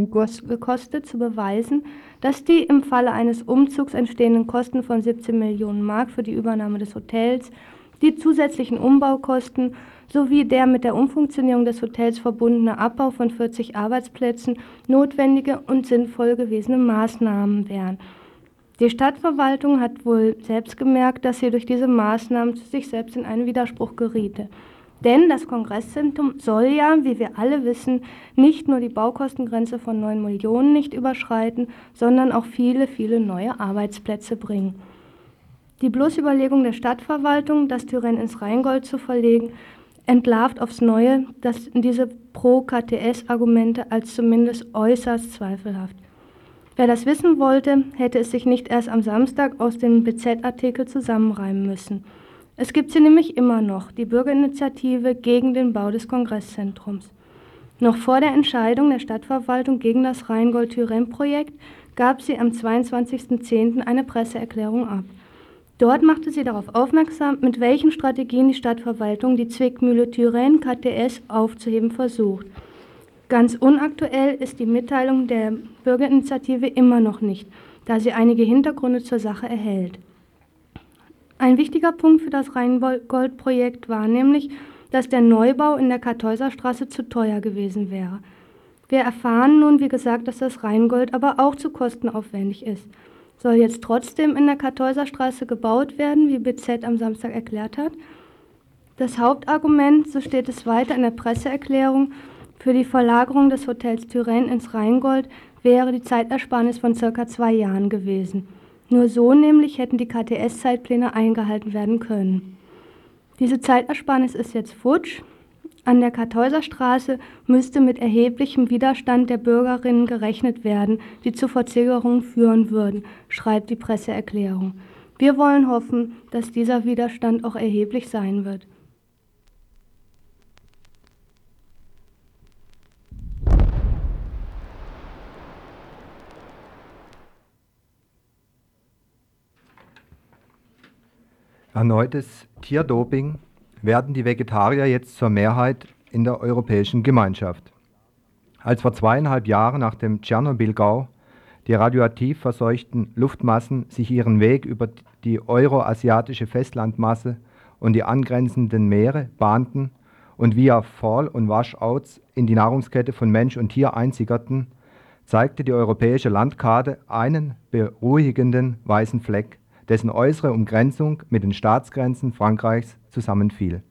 gekostet, zu beweisen, dass die im Falle eines Umzugs entstehenden Kosten von 17 Millionen Mark für die Übernahme des Hotels, die zusätzlichen Umbaukosten sowie der mit der Umfunktionierung des Hotels verbundene Abbau von 40 Arbeitsplätzen notwendige und sinnvoll gewesene Maßnahmen wären. Die Stadtverwaltung hat wohl selbst gemerkt, dass sie durch diese Maßnahmen zu sich selbst in einen Widerspruch geriete. Denn das Kongresszentrum soll ja, wie wir alle wissen, nicht nur die Baukostengrenze von 9 Millionen nicht überschreiten, sondern auch viele, viele neue Arbeitsplätze bringen. Die bloße Überlegung der Stadtverwaltung, das Tyrann ins Rheingold zu verlegen, entlarvt aufs Neue dass diese Pro-KTS-Argumente als zumindest äußerst zweifelhaft. Wer das wissen wollte, hätte es sich nicht erst am Samstag aus dem BZ-Artikel zusammenreimen müssen. Es gibt sie nämlich immer noch, die Bürgerinitiative gegen den Bau des Kongresszentrums. Noch vor der Entscheidung der Stadtverwaltung gegen das Rheingold-Thüringen-Projekt gab sie am 22.10. eine Presseerklärung ab. Dort machte sie darauf aufmerksam, mit welchen Strategien die Stadtverwaltung die Zwickmühle Thüringen KTS aufzuheben versucht. Ganz unaktuell ist die Mitteilung der Bürgerinitiative immer noch nicht, da sie einige Hintergründe zur Sache erhält. Ein wichtiger Punkt für das Rheingold-Projekt war nämlich, dass der Neubau in der Kartäuserstraße zu teuer gewesen wäre. Wir erfahren nun, wie gesagt, dass das Rheingold aber auch zu kostenaufwendig ist. Soll jetzt trotzdem in der Kartäuserstraße gebaut werden, wie BZ am Samstag erklärt hat? Das Hauptargument, so steht es weiter in der Presseerklärung, für die Verlagerung des Hotels Turenne ins Rheingold wäre die Zeitersparnis von circa zwei Jahren gewesen. Nur so nämlich hätten die KTS-Zeitpläne eingehalten werden können. Diese Zeitersparnis ist jetzt futsch. An der Kartäuserstraße müsste mit erheblichem Widerstand der Bürgerinnen gerechnet werden, die zu Verzögerungen führen würden, schreibt die Presseerklärung. Wir wollen hoffen, dass dieser Widerstand auch erheblich sein wird. Erneutes Tierdoping werden die Vegetarier jetzt zur Mehrheit in der Europäischen Gemeinschaft. Als vor zweieinhalb Jahren nach dem Tschernobyl-Gau die radioaktiv verseuchten Luftmassen sich ihren Weg über die euroasiatische Festlandmasse und die angrenzenden Meere bahnten und via Fall- und Washouts in die Nahrungskette von Mensch und Tier einsickerten, zeigte die europäische Landkarte einen beruhigenden weißen Fleck dessen äußere Umgrenzung mit den Staatsgrenzen Frankreichs zusammenfiel.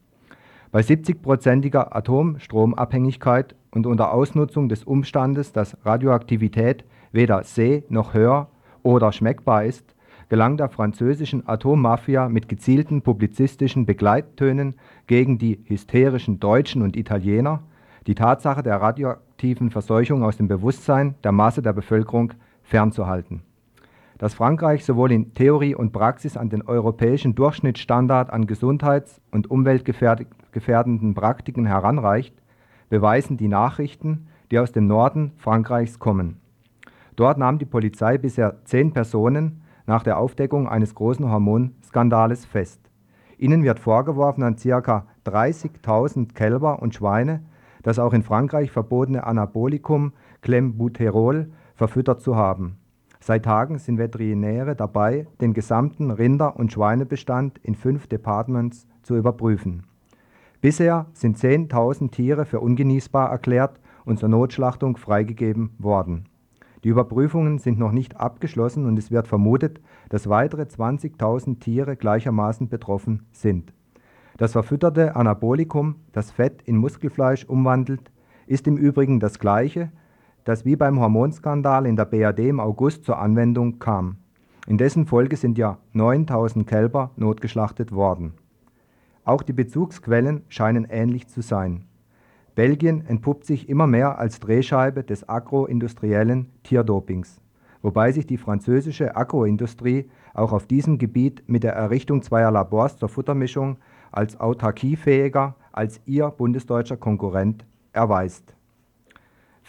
Bei 70-prozentiger Atomstromabhängigkeit und unter Ausnutzung des Umstandes, dass Radioaktivität weder seh- noch hör- oder schmeckbar ist, gelang der französischen Atommafia mit gezielten publizistischen Begleittönen gegen die hysterischen Deutschen und Italiener die Tatsache der radioaktiven Verseuchung aus dem Bewusstsein der Masse der Bevölkerung fernzuhalten dass Frankreich sowohl in Theorie und Praxis an den europäischen Durchschnittsstandard an gesundheits- und umweltgefährdenden Praktiken heranreicht, beweisen die Nachrichten, die aus dem Norden Frankreichs kommen. Dort nahm die Polizei bisher zehn Personen nach der Aufdeckung eines großen Hormonskandales fest. Ihnen wird vorgeworfen, an ca. 30.000 Kälber und Schweine das auch in Frankreich verbotene Anabolikum Clembuterol verfüttert zu haben. Seit Tagen sind Veterinäre dabei, den gesamten Rinder- und Schweinebestand in fünf Departements zu überprüfen. Bisher sind 10.000 Tiere für ungenießbar erklärt und zur Notschlachtung freigegeben worden. Die Überprüfungen sind noch nicht abgeschlossen und es wird vermutet, dass weitere 20.000 Tiere gleichermaßen betroffen sind. Das verfütterte Anabolikum, das Fett in Muskelfleisch umwandelt, ist im Übrigen das gleiche, das wie beim Hormonskandal in der BRD im August zur Anwendung kam. In dessen Folge sind ja 9000 Kälber notgeschlachtet worden. Auch die Bezugsquellen scheinen ähnlich zu sein. Belgien entpuppt sich immer mehr als Drehscheibe des agroindustriellen Tierdopings, wobei sich die französische Agroindustrie auch auf diesem Gebiet mit der Errichtung zweier Labors zur Futtermischung als autarkiefähiger als ihr bundesdeutscher Konkurrent erweist.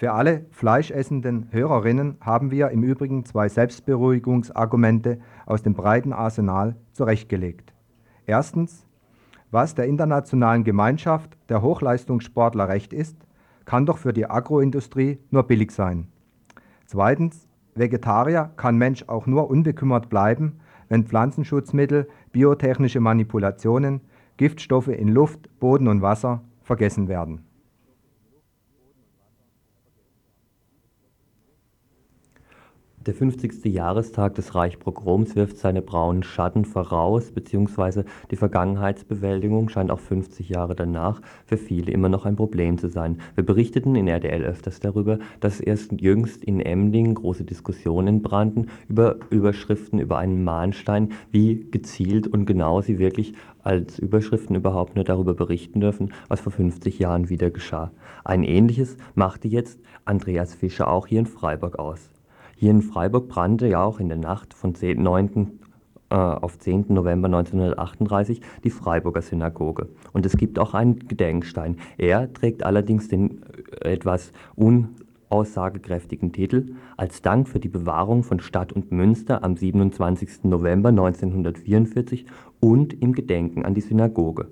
Für alle fleischessenden Hörerinnen haben wir im Übrigen zwei Selbstberuhigungsargumente aus dem breiten Arsenal zurechtgelegt. Erstens, was der internationalen Gemeinschaft der Hochleistungssportler recht ist, kann doch für die Agroindustrie nur billig sein. Zweitens, Vegetarier kann Mensch auch nur unbekümmert bleiben, wenn Pflanzenschutzmittel, biotechnische Manipulationen, Giftstoffe in Luft, Boden und Wasser vergessen werden. Der 50. Jahrestag des Reichsprogroms wirft seine braunen Schatten voraus, beziehungsweise die Vergangenheitsbewältigung scheint auch 50 Jahre danach für viele immer noch ein Problem zu sein. Wir berichteten in RDL öfters darüber, dass erst jüngst in Emding große Diskussionen brannten über Überschriften über einen Mahnstein, wie gezielt und genau sie wirklich als Überschriften überhaupt nur darüber berichten dürfen, was vor 50 Jahren wieder geschah. Ein ähnliches machte jetzt Andreas Fischer auch hier in Freiburg aus. Hier in Freiburg brannte ja auch in der Nacht von 10, 9. Äh, auf 10. November 1938 die Freiburger Synagoge. Und es gibt auch einen Gedenkstein. Er trägt allerdings den äh, etwas unaussagekräftigen Titel Als Dank für die Bewahrung von Stadt und Münster am 27. November 1944 und im Gedenken an die Synagoge.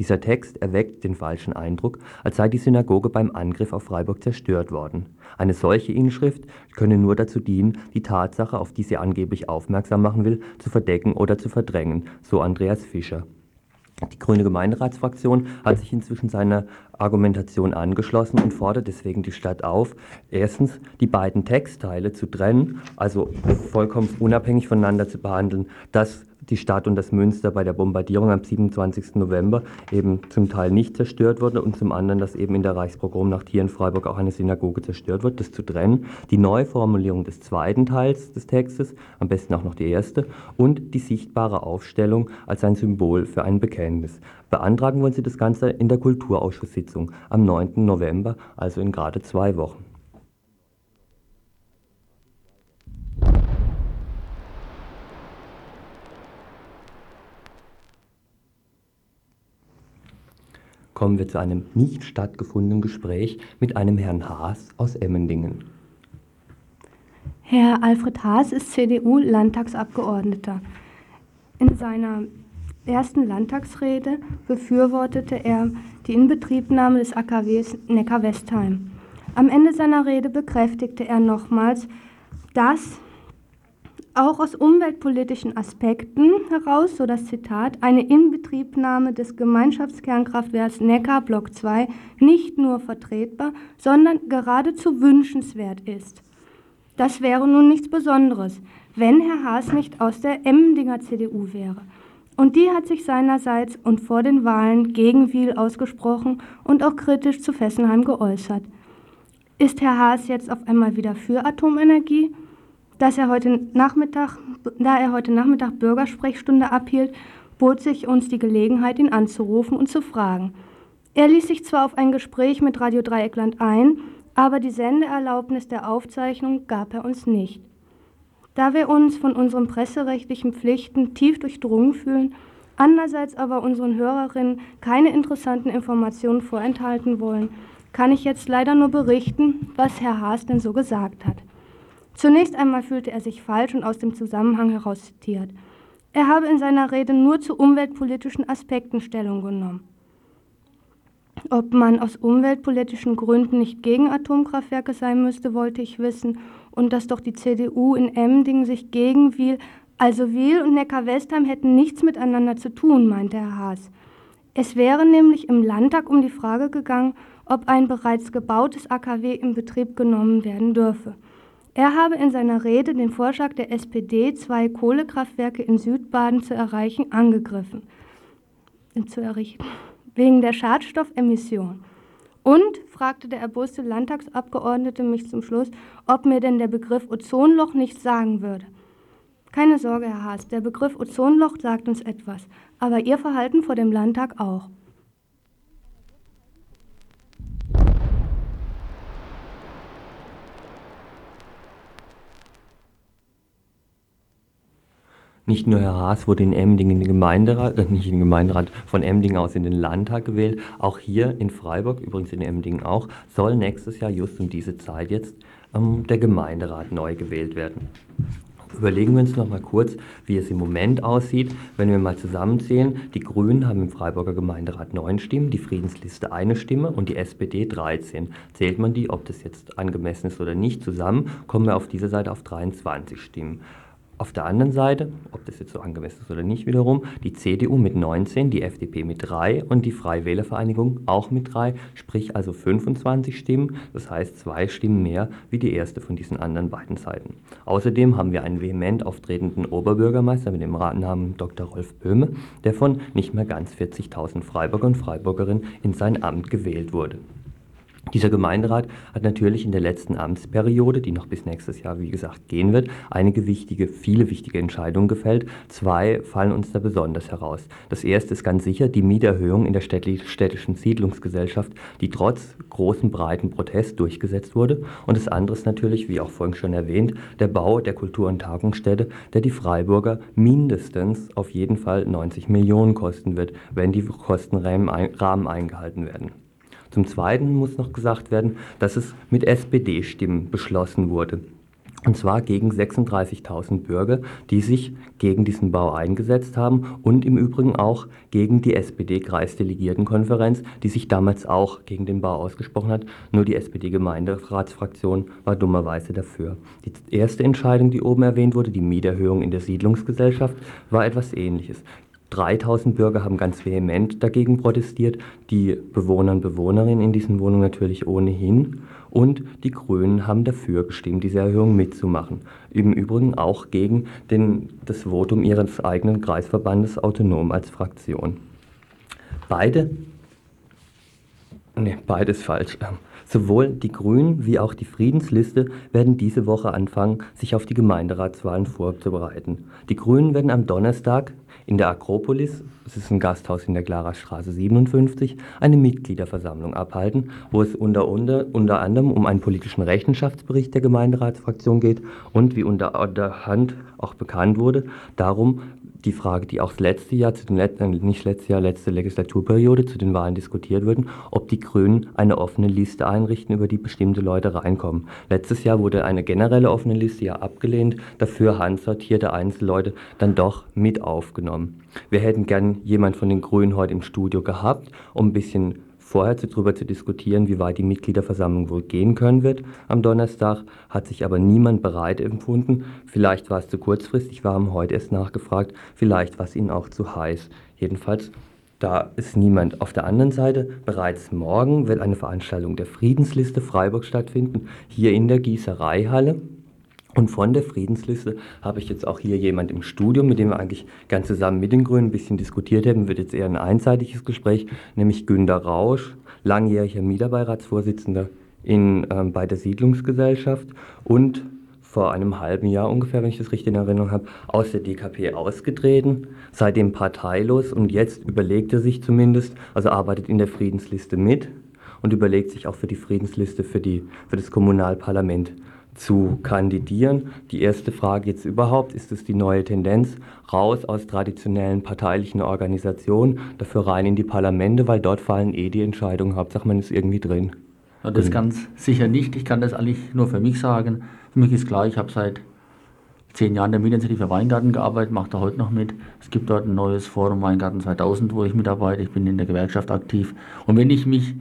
Dieser Text erweckt den falschen Eindruck, als sei die Synagoge beim Angriff auf Freiburg zerstört worden. Eine solche Inschrift könne nur dazu dienen, die Tatsache, auf die sie angeblich aufmerksam machen will, zu verdecken oder zu verdrängen, so Andreas Fischer. Die Grüne Gemeinderatsfraktion hat sich inzwischen seiner Argumentation angeschlossen und fordert deswegen die Stadt auf, erstens die beiden Textteile zu trennen, also vollkommen unabhängig voneinander zu behandeln, dass die Stadt und das Münster bei der Bombardierung am 27. November eben zum Teil nicht zerstört wurde und zum anderen, dass eben in der Reichspogromnacht hier in Freiburg auch eine Synagoge zerstört wird, das zu trennen. Die Neuformulierung des zweiten Teils des Textes, am besten auch noch die erste, und die sichtbare Aufstellung als ein Symbol für ein Bekenntnis. Beantragen wollen Sie das Ganze in der Kulturausschusssitzung am 9. November, also in gerade zwei Wochen. Kommen wir zu einem nicht stattgefundenen Gespräch mit einem Herrn Haas aus Emmendingen. Herr Alfred Haas ist CDU-Landtagsabgeordneter. In seiner ersten Landtagsrede befürwortete er die Inbetriebnahme des AKWs Neckar-Westheim. Am Ende seiner Rede bekräftigte er nochmals, dass auch aus umweltpolitischen Aspekten heraus, so das Zitat, eine Inbetriebnahme des Gemeinschaftskernkraftwerks Neckar Block 2 nicht nur vertretbar, sondern geradezu wünschenswert ist. Das wäre nun nichts Besonderes, wenn Herr Haas nicht aus der Emdinger CDU wäre. Und die hat sich seinerseits und vor den Wahlen gegen Wiel ausgesprochen und auch kritisch zu Fessenheim geäußert. Ist Herr Haas jetzt auf einmal wieder für Atomenergie? Dass er heute Nachmittag, da er heute Nachmittag Bürgersprechstunde abhielt, bot sich uns die Gelegenheit, ihn anzurufen und zu fragen. Er ließ sich zwar auf ein Gespräch mit Radio Dreieckland ein, aber die Sendeerlaubnis der Aufzeichnung gab er uns nicht. Da wir uns von unseren presserechtlichen Pflichten tief durchdrungen fühlen, andererseits aber unseren Hörerinnen keine interessanten Informationen vorenthalten wollen, kann ich jetzt leider nur berichten, was Herr Haas denn so gesagt hat. Zunächst einmal fühlte er sich falsch und aus dem Zusammenhang heraus zitiert. Er habe in seiner Rede nur zu umweltpolitischen Aspekten Stellung genommen. Ob man aus umweltpolitischen Gründen nicht gegen Atomkraftwerke sein müsste, wollte ich wissen, und dass doch die CDU in Emding sich gegen Wiel, also Wiel und Neckar-Westheim hätten nichts miteinander zu tun, meinte Herr Haas. Es wäre nämlich im Landtag um die Frage gegangen, ob ein bereits gebautes AKW in Betrieb genommen werden dürfe. Er habe in seiner Rede den Vorschlag der SPD, zwei Kohlekraftwerke in Südbaden zu erreichen, angegriffen. Zu errichten. Wegen der Schadstoffemission. Und, fragte der erboste Landtagsabgeordnete mich zum Schluss, ob mir denn der Begriff Ozonloch nichts sagen würde. Keine Sorge, Herr Haas, der Begriff Ozonloch sagt uns etwas, aber Ihr Verhalten vor dem Landtag auch. Nicht nur Herr Haas wurde in Emding in den Gemeinderat, äh, nicht in den Gemeinderat, von Emding aus in den Landtag gewählt. Auch hier in Freiburg, übrigens in Emding auch, soll nächstes Jahr just um diese Zeit jetzt ähm, der Gemeinderat neu gewählt werden. Überlegen wir uns noch mal kurz, wie es im Moment aussieht. Wenn wir mal zusammenzählen, die Grünen haben im Freiburger Gemeinderat neun Stimmen, die Friedensliste eine Stimme und die SPD 13. Zählt man die, ob das jetzt angemessen ist oder nicht, zusammen, kommen wir auf dieser Seite auf 23 Stimmen. Auf der anderen Seite, ob das jetzt so angemessen ist oder nicht wiederum, die CDU mit 19, die FDP mit 3 und die Freie Wählervereinigung auch mit 3, sprich also 25 Stimmen, das heißt zwei Stimmen mehr wie die erste von diesen anderen beiden Seiten. Außerdem haben wir einen vehement auftretenden Oberbürgermeister mit dem Namen Dr. Rolf Böhme, der von nicht mehr ganz 40.000 Freiburger und Freiburgerinnen in sein Amt gewählt wurde. Dieser Gemeinderat hat natürlich in der letzten Amtsperiode, die noch bis nächstes Jahr, wie gesagt, gehen wird, einige wichtige, viele wichtige Entscheidungen gefällt. Zwei fallen uns da besonders heraus. Das erste ist ganz sicher die Mieterhöhung in der städtischen Siedlungsgesellschaft, die trotz großen, breiten Protest durchgesetzt wurde. Und das andere ist natürlich, wie auch vorhin schon erwähnt, der Bau der Kultur- und Tagungsstätte, der die Freiburger mindestens auf jeden Fall 90 Millionen kosten wird, wenn die Kostenrahmen eingehalten werden. Zum Zweiten muss noch gesagt werden, dass es mit SPD-Stimmen beschlossen wurde. Und zwar gegen 36.000 Bürger, die sich gegen diesen Bau eingesetzt haben und im Übrigen auch gegen die SPD-Kreisdelegiertenkonferenz, die sich damals auch gegen den Bau ausgesprochen hat. Nur die SPD-Gemeinderatsfraktion war dummerweise dafür. Die erste Entscheidung, die oben erwähnt wurde, die Mieterhöhung in der Siedlungsgesellschaft, war etwas Ähnliches. 3000 Bürger haben ganz vehement dagegen protestiert, die Bewohner und Bewohnerinnen in diesen Wohnungen natürlich ohnehin. Und die Grünen haben dafür gestimmt, diese Erhöhung mitzumachen. Im Übrigen auch gegen den, das Votum ihres eigenen Kreisverbandes autonom als Fraktion. Beide, nee, beides falsch. Sowohl die Grünen wie auch die Friedensliste werden diese Woche anfangen, sich auf die Gemeinderatswahlen vorzubereiten. Die Grünen werden am Donnerstag in der Akropolis, das ist ein Gasthaus in der Klara-Straße 57, eine Mitgliederversammlung abhalten, wo es unter, unter, unter anderem um einen politischen Rechenschaftsbericht der Gemeinderatsfraktion geht und, wie unter der Hand auch bekannt wurde, darum, die Frage, die auch das letzte Jahr, zu den letzten, äh, nicht letztes Jahr, letzte Legislaturperiode zu den Wahlen diskutiert wurden, ob die Grünen eine offene Liste einrichten, über die bestimmte Leute reinkommen. Letztes Jahr wurde eine generelle offene Liste ja abgelehnt, dafür handsortierte Einzelleute dann doch mit aufgenommen. Wir hätten gern jemand von den Grünen heute im Studio gehabt, um ein bisschen vorher darüber zu diskutieren, wie weit die Mitgliederversammlung wohl gehen können wird am Donnerstag, hat sich aber niemand bereit empfunden. Vielleicht war es zu kurzfristig, wir haben heute erst nachgefragt, vielleicht war es ihnen auch zu heiß. Jedenfalls, da ist niemand. Auf der anderen Seite, bereits morgen wird eine Veranstaltung der Friedensliste Freiburg stattfinden, hier in der Gießereihalle. Und von der Friedensliste habe ich jetzt auch hier jemand im Studio, mit dem wir eigentlich ganz zusammen mit den Grünen ein bisschen diskutiert haben. Wird jetzt eher ein einseitiges Gespräch, nämlich Günter Rausch, langjähriger Mieterbeiratsvorsitzender in, ähm, bei der Siedlungsgesellschaft und vor einem halben Jahr ungefähr, wenn ich das richtig in Erinnerung habe, aus der DKP ausgetreten, seitdem parteilos und jetzt überlegt er sich zumindest, also arbeitet in der Friedensliste mit und überlegt sich auch für die Friedensliste für, die, für das Kommunalparlament zu kandidieren. Die erste Frage jetzt überhaupt, ist es die neue Tendenz, raus aus traditionellen parteilichen Organisationen, dafür rein in die Parlamente, weil dort fallen eh die Entscheidungen, Hauptsache man ist irgendwie drin. Ja, das ganz sicher nicht. Ich kann das eigentlich nur für mich sagen. Für mich ist klar, ich habe seit zehn Jahren der Mietinitiative Weingarten gearbeitet, mache da heute noch mit. Es gibt dort ein neues Forum Weingarten 2000, wo ich mitarbeite. Ich bin in der Gewerkschaft aktiv. Und wenn ich mich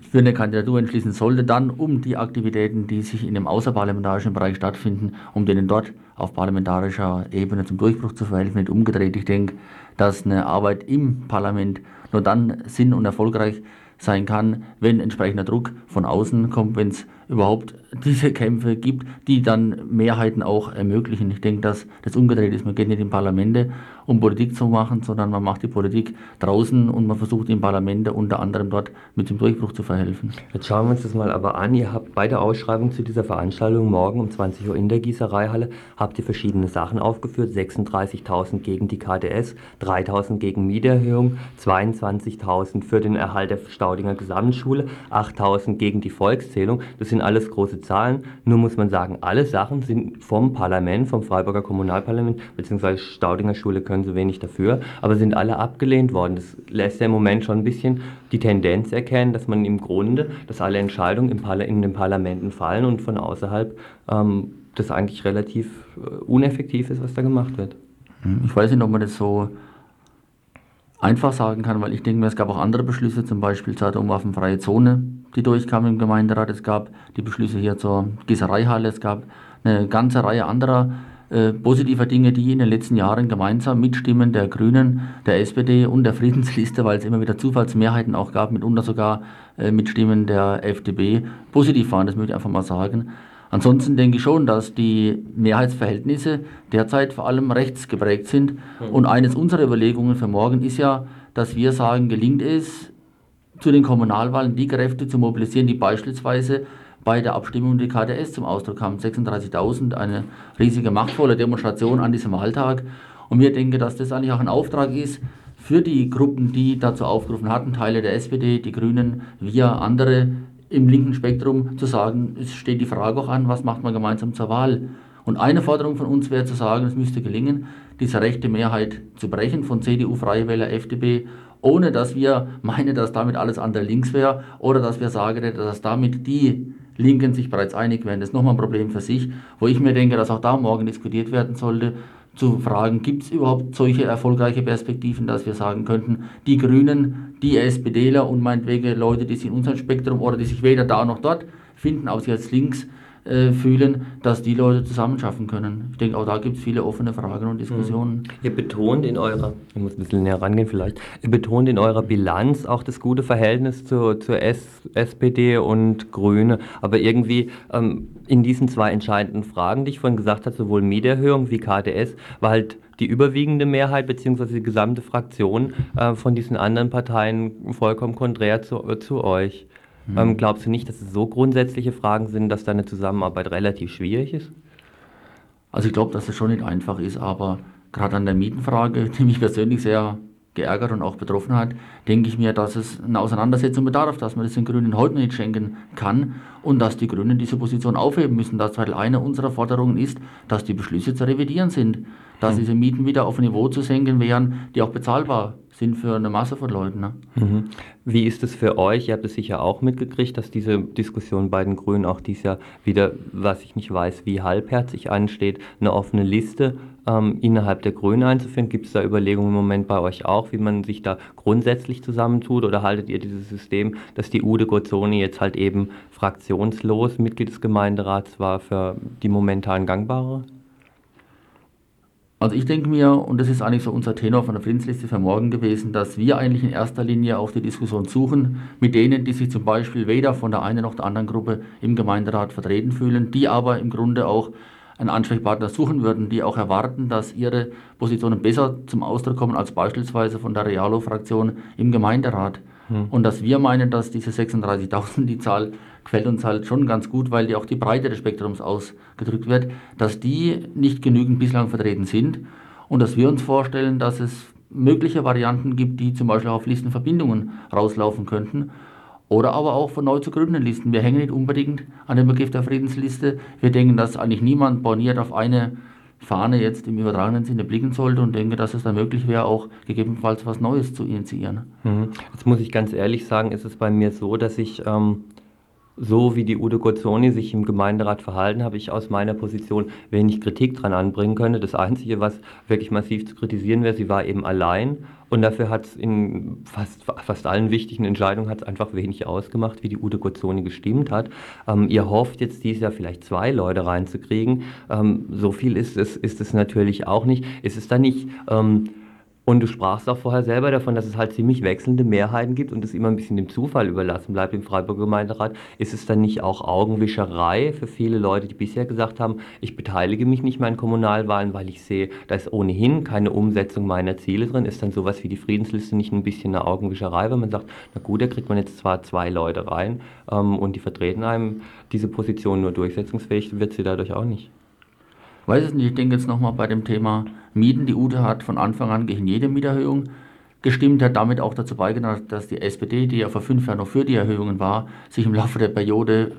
für eine Kandidatur entschließen sollte, dann um die Aktivitäten, die sich in dem außerparlamentarischen Bereich stattfinden, um denen dort auf parlamentarischer Ebene zum Durchbruch zu verhelfen. Nicht umgedreht. Ich denke, dass eine Arbeit im Parlament nur dann sinn- und erfolgreich sein kann, wenn entsprechender Druck von außen kommt, wenn es überhaupt diese Kämpfe gibt, die dann Mehrheiten auch ermöglichen. Ich denke, dass das umgedreht ist. Man geht nicht in Parlamente, um Politik zu machen, sondern man macht die Politik draußen und man versucht im Parlamente unter anderem dort mit dem Durchbruch zu verhelfen. Jetzt schauen wir uns das mal aber an. Ihr habt bei der Ausschreibung zu dieser Veranstaltung morgen um 20 Uhr in der Gießereihalle habt ihr verschiedene Sachen aufgeführt. 36.000 gegen die KDS, 3.000 gegen Mieterhöhung, 22.000 für den Erhalt der Staudinger Gesamtschule, 8.000 gegen die Volkszählung. Das sind alles große Zahlen. Nur muss man sagen, alle Sachen sind vom Parlament, vom Freiburger Kommunalparlament bzw. Staudinger Schule können so wenig dafür, aber sind alle abgelehnt worden. Das lässt ja im Moment schon ein bisschen die Tendenz erkennen, dass man im Grunde, dass alle Entscheidungen im in den Parlamenten fallen und von außerhalb ähm, das eigentlich relativ äh, uneffektiv ist, was da gemacht wird. Hm, ich weiß nicht, ob man das so einfach sagen kann, weil ich denke mir, es gab auch andere Beschlüsse, zum Beispiel zur atomwaffenfreie Zone, die durchkamen im Gemeinderat. Es gab die Beschlüsse hier zur Gießereihalle, es gab eine ganze Reihe anderer äh, positiver Dinge, die in den letzten Jahren gemeinsam mit Stimmen der Grünen, der SPD und der Friedensliste, weil es immer wieder Zufallsmehrheiten auch gab, mitunter sogar äh, mit Stimmen der FDP, positiv waren, das möchte ich einfach mal sagen. Ansonsten denke ich schon, dass die Mehrheitsverhältnisse derzeit vor allem rechts geprägt sind. Mhm. Und eines unserer Überlegungen für morgen ist ja, dass wir sagen, gelingt es, zu den Kommunalwahlen die Kräfte zu mobilisieren, die beispielsweise bei der Abstimmung die KDS zum Ausdruck kamen. 36.000, eine riesige machtvolle Demonstration an diesem Wahltag. Und wir denken, dass das eigentlich auch ein Auftrag ist für die Gruppen, die dazu aufgerufen hatten, Teile der SPD, die Grünen, wir, andere, im linken Spektrum zu sagen, es steht die Frage auch an, was macht man gemeinsam zur Wahl. Und eine Forderung von uns wäre zu sagen, es müsste gelingen, diese rechte Mehrheit zu brechen von CDU, Freie Wähler, FDP, ohne dass wir meinen, dass damit alles andere links wäre oder dass wir sagen, dass damit die Linken sich bereits einig wären. Das ist nochmal ein Problem für sich, wo ich mir denke, dass auch da morgen diskutiert werden sollte, zu fragen, gibt es überhaupt solche erfolgreiche Perspektiven, dass wir sagen könnten, die Grünen, die SPDler und meinetwegen Leute, die sich in unserem Spektrum oder die sich weder da noch dort finden, auch jetzt links, äh, fühlen, dass die Leute zusammenschaffen können. Ich denke, auch da gibt es viele offene Fragen und Diskussionen. Mhm. Ihr betont in eurer, ich muss ein bisschen näher rangehen vielleicht, ihr betont in eurer Bilanz auch das gute Verhältnis zu, zur S, SPD und Grüne, aber irgendwie ähm, in diesen zwei entscheidenden Fragen, die ich vorhin gesagt habe, sowohl Mieterhöhung wie KDS, war halt die überwiegende Mehrheit bzw. die gesamte Fraktion äh, von diesen anderen Parteien vollkommen konträr zu, äh, zu euch. Mhm. Ähm, glaubst du nicht, dass es so grundsätzliche Fragen sind, dass da eine Zusammenarbeit relativ schwierig ist? Also ich glaube, dass es schon nicht einfach ist, aber gerade an der Mietenfrage, die mich persönlich sehr geärgert und auch betroffen hat, denke ich mir, dass es eine Auseinandersetzung bedarf, dass man das den Grünen heute nicht schenken kann und dass die Grünen diese Position aufheben müssen. Das, weil eine unserer Forderungen ist, dass die Beschlüsse zu revidieren sind, dass hm. diese Mieten wieder auf ein Niveau zu senken wären, die auch bezahlbar sind für eine Masse von Leuten. Ne? Mhm. Wie ist es für euch? Ihr habt es sicher auch mitgekriegt, dass diese Diskussion bei den Grünen auch dieses Jahr wieder, was ich nicht weiß, wie halbherzig ansteht, eine offene Liste ähm, innerhalb der Grünen einzuführen. Gibt es da Überlegungen im Moment bei euch auch, wie man sich da grundsätzlich zusammentut? Oder haltet ihr dieses System, dass die Ude Gozzoni jetzt halt eben fraktionslos Mitglied des Gemeinderats war, für die momentan gangbare? Also ich denke mir, und das ist eigentlich so unser Tenor von der Friedensliste für morgen gewesen, dass wir eigentlich in erster Linie auch die Diskussion suchen mit denen, die sich zum Beispiel weder von der einen noch der anderen Gruppe im Gemeinderat vertreten fühlen, die aber im Grunde auch einen Ansprechpartner suchen würden, die auch erwarten, dass ihre Positionen besser zum Ausdruck kommen als beispielsweise von der Realo-Fraktion im Gemeinderat. Hm. Und dass wir meinen, dass diese 36.000, die Zahl gefällt uns halt schon ganz gut, weil die auch die Breite des Spektrums ausgedrückt wird, dass die nicht genügend bislang vertreten sind und dass wir uns vorstellen, dass es mögliche Varianten gibt, die zum Beispiel auf Listenverbindungen rauslaufen könnten oder aber auch von neu zu gründenden Listen. Wir hängen nicht unbedingt an dem Begriff der Friedensliste. Wir denken, dass eigentlich niemand borniert auf eine Fahne jetzt im übertragenen Sinne blicken sollte und denke, dass es dann möglich wäre, auch gegebenenfalls was Neues zu initiieren. Mhm. Jetzt muss ich ganz ehrlich sagen, ist es bei mir so, dass ich ähm, so wie die Udo Gozzoni sich im Gemeinderat verhalten, habe ich aus meiner Position wenig Kritik dran anbringen können. Das Einzige, was wirklich massiv zu kritisieren wäre, sie war eben allein und dafür hat es in fast, fast allen wichtigen Entscheidungen hat einfach wenig ausgemacht, wie die Udo Gozzoni gestimmt hat. Ähm, ihr hofft jetzt dieses Jahr vielleicht zwei Leute reinzukriegen. Ähm, so viel ist es, ist es natürlich auch nicht. Ist es dann nicht... Ähm, und du sprachst auch vorher selber davon, dass es halt ziemlich wechselnde Mehrheiten gibt und es immer ein bisschen dem Zufall überlassen bleibt im Freiburger Gemeinderat. Ist es dann nicht auch Augenwischerei für viele Leute, die bisher gesagt haben, ich beteilige mich nicht mehr an Kommunalwahlen, weil ich sehe, da ist ohnehin keine Umsetzung meiner Ziele drin? Ist dann sowas wie die Friedensliste nicht ein bisschen eine Augenwischerei, wenn man sagt, na gut, da kriegt man jetzt zwar zwei Leute rein ähm, und die vertreten einem diese Position nur durchsetzungsfähig, wird sie dadurch auch nicht? Weiß es nicht, ich denke jetzt nochmal bei dem Thema Mieten. Die UTE hat von Anfang an gegen jede Mieterhöhung gestimmt, hat damit auch dazu beigetragen, dass die SPD, die ja vor fünf Jahren noch für die Erhöhungen war, sich im Laufe der Periode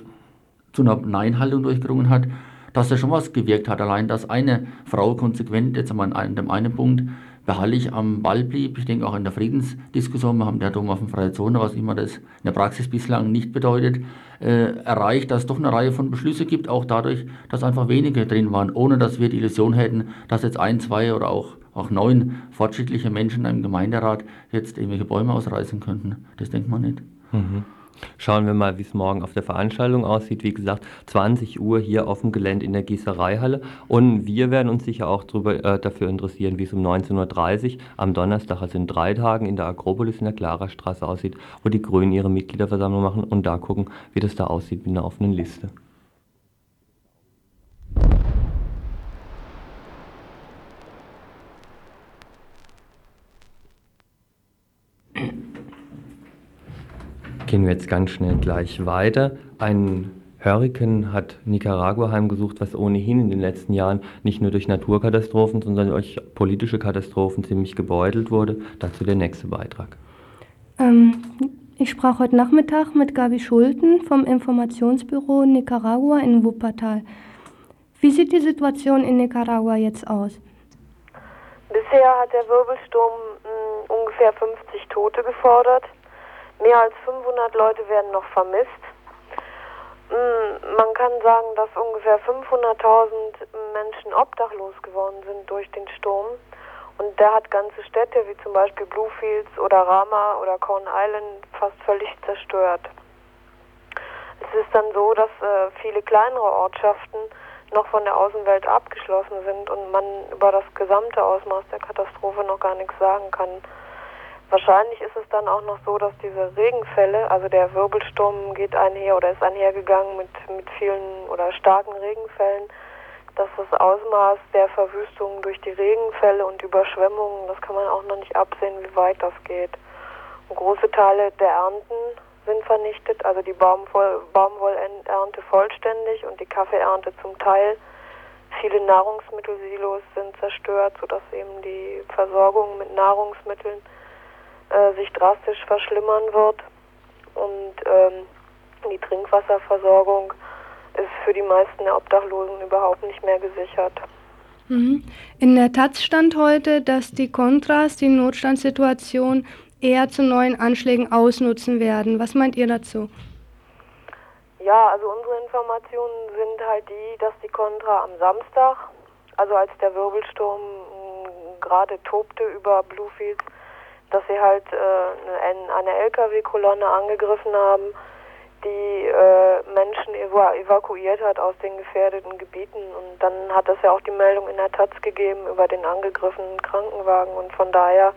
zu einer Nein-Haltung durchgerungen hat, dass da schon was gewirkt hat. Allein, dass eine Frau konsequent, jetzt an dem einen Punkt, beharrlich am Ball blieb. Ich denke auch in der Friedensdiskussion, wir haben der Dom auf dem freie Zone, was immer das in der Praxis bislang nicht bedeutet, äh, erreicht, dass es doch eine Reihe von Beschlüsse gibt, auch dadurch, dass einfach wenige drin waren, ohne dass wir die Illusion hätten, dass jetzt ein, zwei oder auch, auch neun fortschrittliche Menschen im Gemeinderat jetzt irgendwelche Bäume ausreißen könnten. Das denkt man nicht. Mhm. Schauen wir mal, wie es morgen auf der Veranstaltung aussieht. Wie gesagt, 20 Uhr hier auf dem Gelände in der Gießereihalle. Und wir werden uns sicher auch drüber, äh, dafür interessieren, wie es um 19.30 Uhr am Donnerstag, also in drei Tagen, in der Akropolis in der Klarerstraße aussieht, wo die Grünen ihre Mitgliederversammlung machen und da gucken, wie das da aussieht mit einer offenen Liste. Gehen wir jetzt ganz schnell gleich weiter. Ein Hurrikan hat Nicaragua heimgesucht, was ohnehin in den letzten Jahren nicht nur durch Naturkatastrophen, sondern durch politische Katastrophen ziemlich gebeutelt wurde. Dazu der nächste Beitrag. Ähm, ich sprach heute Nachmittag mit Gabi Schulten vom Informationsbüro Nicaragua in Wuppertal. Wie sieht die Situation in Nicaragua jetzt aus? Bisher hat der Wirbelsturm mh, hm, ungefähr 50 Tote gefordert. Mehr als 500 Leute werden noch vermisst. Mm, man kann sagen, dass ungefähr 500.000 Menschen obdachlos geworden sind durch den Sturm. Und der hat ganze Städte wie zum Beispiel Bluefields oder Rama oder Corn Island fast völlig zerstört. Es ist dann so, dass äh, viele kleinere Ortschaften noch von der Außenwelt abgeschlossen sind und man über das gesamte Ausmaß der Katastrophe noch gar nichts sagen kann. Wahrscheinlich ist es dann auch noch so, dass diese Regenfälle, also der Wirbelsturm geht einher oder ist einhergegangen mit, mit vielen oder starken Regenfällen, dass das Ausmaß der Verwüstung durch die Regenfälle und Überschwemmungen, das kann man auch noch nicht absehen, wie weit das geht. Und große Teile der Ernten sind vernichtet, also die Baumwoll Baumwollernte vollständig und die Kaffeeernte zum Teil. Viele Nahrungsmittelsilos sind zerstört, sodass eben die Versorgung mit Nahrungsmitteln äh, sich drastisch verschlimmern wird. Und ähm, die Trinkwasserversorgung ist für die meisten der Obdachlosen überhaupt nicht mehr gesichert. Mhm. In der Taz stand heute, dass die Kontras die Notstandssituation eher zu neuen Anschlägen ausnutzen werden. Was meint ihr dazu? Ja, also unsere Informationen sind halt die, dass die Contra am Samstag, also als der Wirbelsturm gerade tobte über Bluefields, dass sie halt äh, eine, LKW-Kolonne angegriffen haben, die äh, Menschen ev evakuiert hat aus den gefährdeten Gebieten. Und dann hat es ja auch die Meldung in der Taz gegeben über den angegriffenen Krankenwagen. Und von daher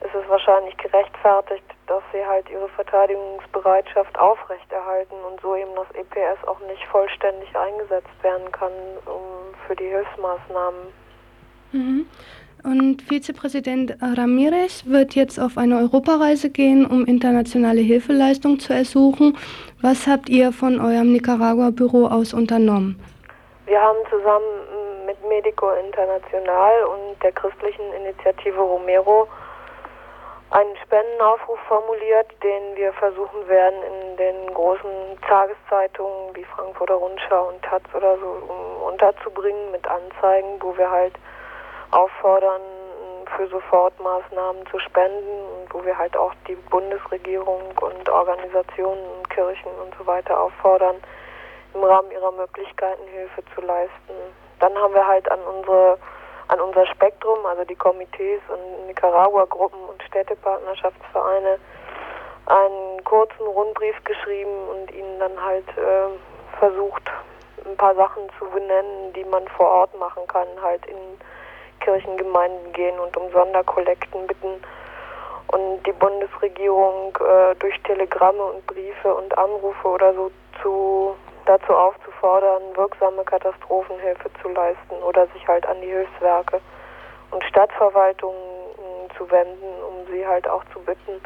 ist es wahrscheinlich gerechtfertigt, dass sie halt ihre Verteidigungsbereitschaft aufrechterhalten und so eben das EPS auch nicht vollständig eingesetzt werden kann um, für die Hilfsmaßnahmen. Mhm. Und Vizepräsident Ramirez wird jetzt auf eine Europareise gehen, um internationale Hilfeleistung zu ersuchen. Was habt ihr von eurem Nicaragua-Büro aus unternommen? Wir haben zusammen mit Medico International und der christlichen Initiative Romero einen Spendenaufruf formuliert, den wir versuchen werden, in den großen Tageszeitungen wie Frankfurter Rundschau und Taz oder so unterzubringen mit Anzeigen, wo wir halt auffordern, für Sofortmaßnahmen zu spenden und wo wir halt auch die Bundesregierung und Organisationen, Kirchen und so weiter auffordern, im Rahmen ihrer Möglichkeiten Hilfe zu leisten. Dann haben wir halt an unsere an unser Spektrum, also die Komitees und Nicaragua-Gruppen und Städtepartnerschaftsvereine, einen kurzen Rundbrief geschrieben und ihnen dann halt äh, versucht, ein paar Sachen zu benennen, die man vor Ort machen kann, halt in Kirchengemeinden gehen und um Sonderkollekten bitten und die Bundesregierung äh, durch Telegramme und Briefe und Anrufe oder so zu, dazu aufzufordern, wirksame Katastrophenhilfe zu leisten oder sich halt an die Hilfswerke und Stadtverwaltungen äh, zu wenden, um sie halt auch zu bitten,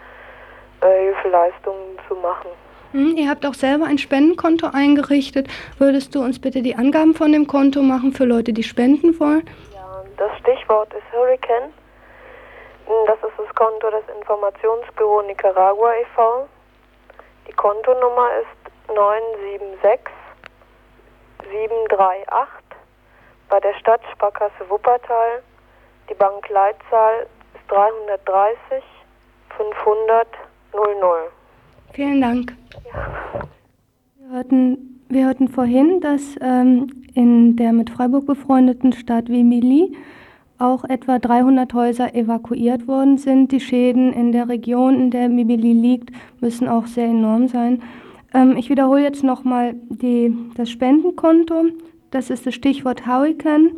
äh, Hilfeleistungen zu machen. Hm, ihr habt auch selber ein Spendenkonto eingerichtet. Würdest du uns bitte die Angaben von dem Konto machen für Leute, die spenden wollen? Das Stichwort ist Hurricane. Das ist das Konto des Informationsbüro Nicaragua e.V. Die Kontonummer ist 976 738 bei der Stadtsparkasse Wuppertal Die Bankleitzahl ist 330 500 00. Vielen Dank. Wir hörten, wir hörten vorhin, dass ähm, in der mit Freiburg befreundeten Stadt Wimili auch etwa 300 Häuser evakuiert worden sind. Die Schäden in der Region, in der Wimili liegt, müssen auch sehr enorm sein. Ähm, ich wiederhole jetzt nochmal das Spendenkonto. Das ist das Stichwort Hurricane.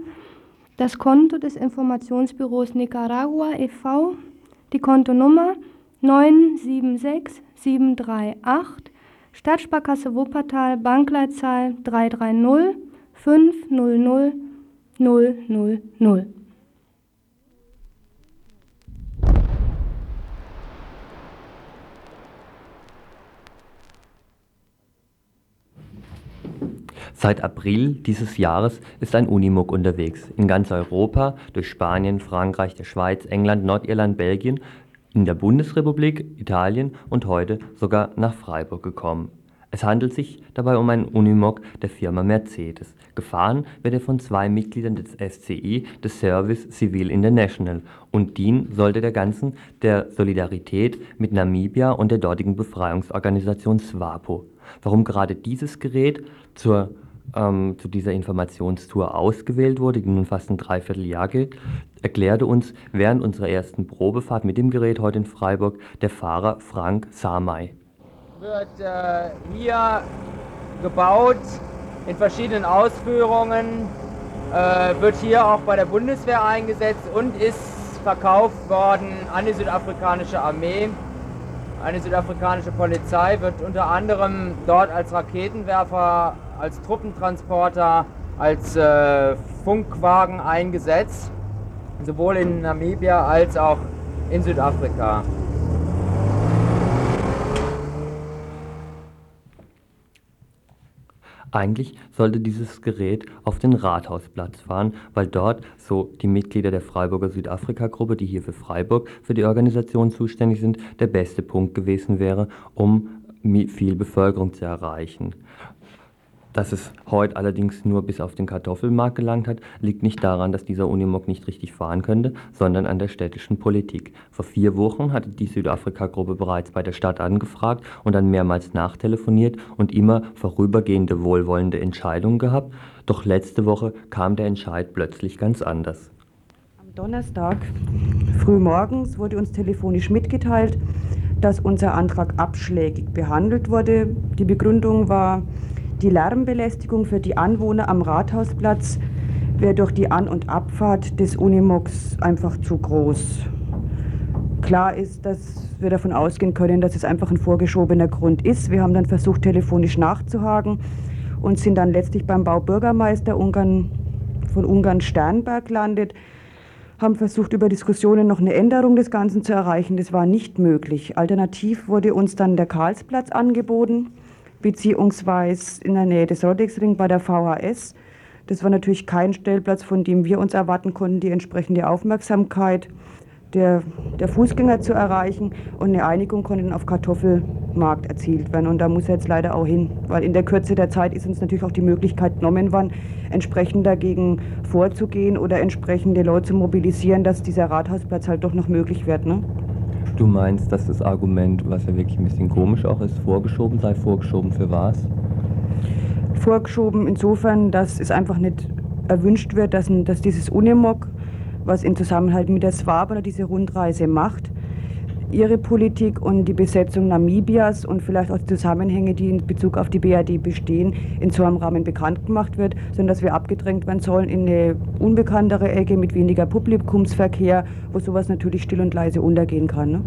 Das Konto des Informationsbüros Nicaragua e.V. Die Kontonummer 976738 Stadtsparkasse Wuppertal, Bankleitzahl 330 500 000. Seit April dieses Jahres ist ein Unimog unterwegs. In ganz Europa, durch Spanien, Frankreich, der Schweiz, England, Nordirland, Belgien, in der Bundesrepublik, Italien und heute sogar nach Freiburg gekommen. Es handelt sich dabei um einen Unimog der Firma Mercedes. Gefahren wird er von zwei Mitgliedern des SCI, des Service Civil International, und dienen sollte der ganzen der Solidarität mit Namibia und der dortigen Befreiungsorganisation SWAPO. Warum gerade dieses Gerät zur ähm, zu dieser Informationstour ausgewählt wurde, die nun fast ein Dreivierteljahr gilt, erklärte uns während unserer ersten Probefahrt mit dem Gerät heute in Freiburg der Fahrer Frank Samay. Wird äh, hier gebaut in verschiedenen Ausführungen, äh, wird hier auch bei der Bundeswehr eingesetzt und ist verkauft worden an die südafrikanische Armee. Eine südafrikanische Polizei wird unter anderem dort als Raketenwerfer als Truppentransporter, als äh, Funkwagen eingesetzt, sowohl in Namibia als auch in Südafrika. Eigentlich sollte dieses Gerät auf den Rathausplatz fahren, weil dort, so die Mitglieder der Freiburger Südafrika-Gruppe, die hier für Freiburg für die Organisation zuständig sind, der beste Punkt gewesen wäre, um viel Bevölkerung zu erreichen. Dass es heute allerdings nur bis auf den Kartoffelmarkt gelangt hat, liegt nicht daran, dass dieser Unimog nicht richtig fahren könnte, sondern an der städtischen Politik. Vor vier Wochen hatte die Südafrika-Gruppe bereits bei der Stadt angefragt und dann mehrmals nachtelefoniert und immer vorübergehende wohlwollende Entscheidungen gehabt. Doch letzte Woche kam der Entscheid plötzlich ganz anders. Am Donnerstag frühmorgens wurde uns telefonisch mitgeteilt, dass unser Antrag abschlägig behandelt wurde. Die Begründung war, die Lärmbelästigung für die Anwohner am Rathausplatz wäre durch die An- und Abfahrt des Unimogs einfach zu groß. Klar ist, dass wir davon ausgehen können, dass es einfach ein vorgeschobener Grund ist. Wir haben dann versucht, telefonisch nachzuhaken und sind dann letztlich beim Baubürgermeister Ungarn, von Ungarn Sternberg landet, haben versucht, über Diskussionen noch eine Änderung des Ganzen zu erreichen. Das war nicht möglich. Alternativ wurde uns dann der Karlsplatz angeboten beziehungsweise in der Nähe des Rodexring bei der VHS. Das war natürlich kein Stellplatz, von dem wir uns erwarten konnten, die entsprechende Aufmerksamkeit der, der Fußgänger zu erreichen. Und eine Einigung konnte dann auf Kartoffelmarkt erzielt werden. Und da muss er jetzt leider auch hin, weil in der Kürze der Zeit ist uns natürlich auch die Möglichkeit genommen worden, entsprechend dagegen vorzugehen oder entsprechende Leute zu mobilisieren, dass dieser Rathausplatz halt doch noch möglich wird. Ne? Du meinst, dass das Argument, was ja wirklich ein bisschen komisch auch ist, vorgeschoben sei? Vorgeschoben für was? Vorgeschoben insofern, dass es einfach nicht erwünscht wird, dass, dass dieses Unimog, was im Zusammenhang mit der SWAB oder diese Rundreise macht, ihre Politik und die Besetzung Namibias und vielleicht auch die Zusammenhänge, die in Bezug auf die BRD bestehen, in so einem Rahmen bekannt gemacht wird, sondern dass wir abgedrängt werden sollen in eine unbekanntere Ecke mit weniger Publikumsverkehr, wo sowas natürlich still und leise untergehen kann. Ne?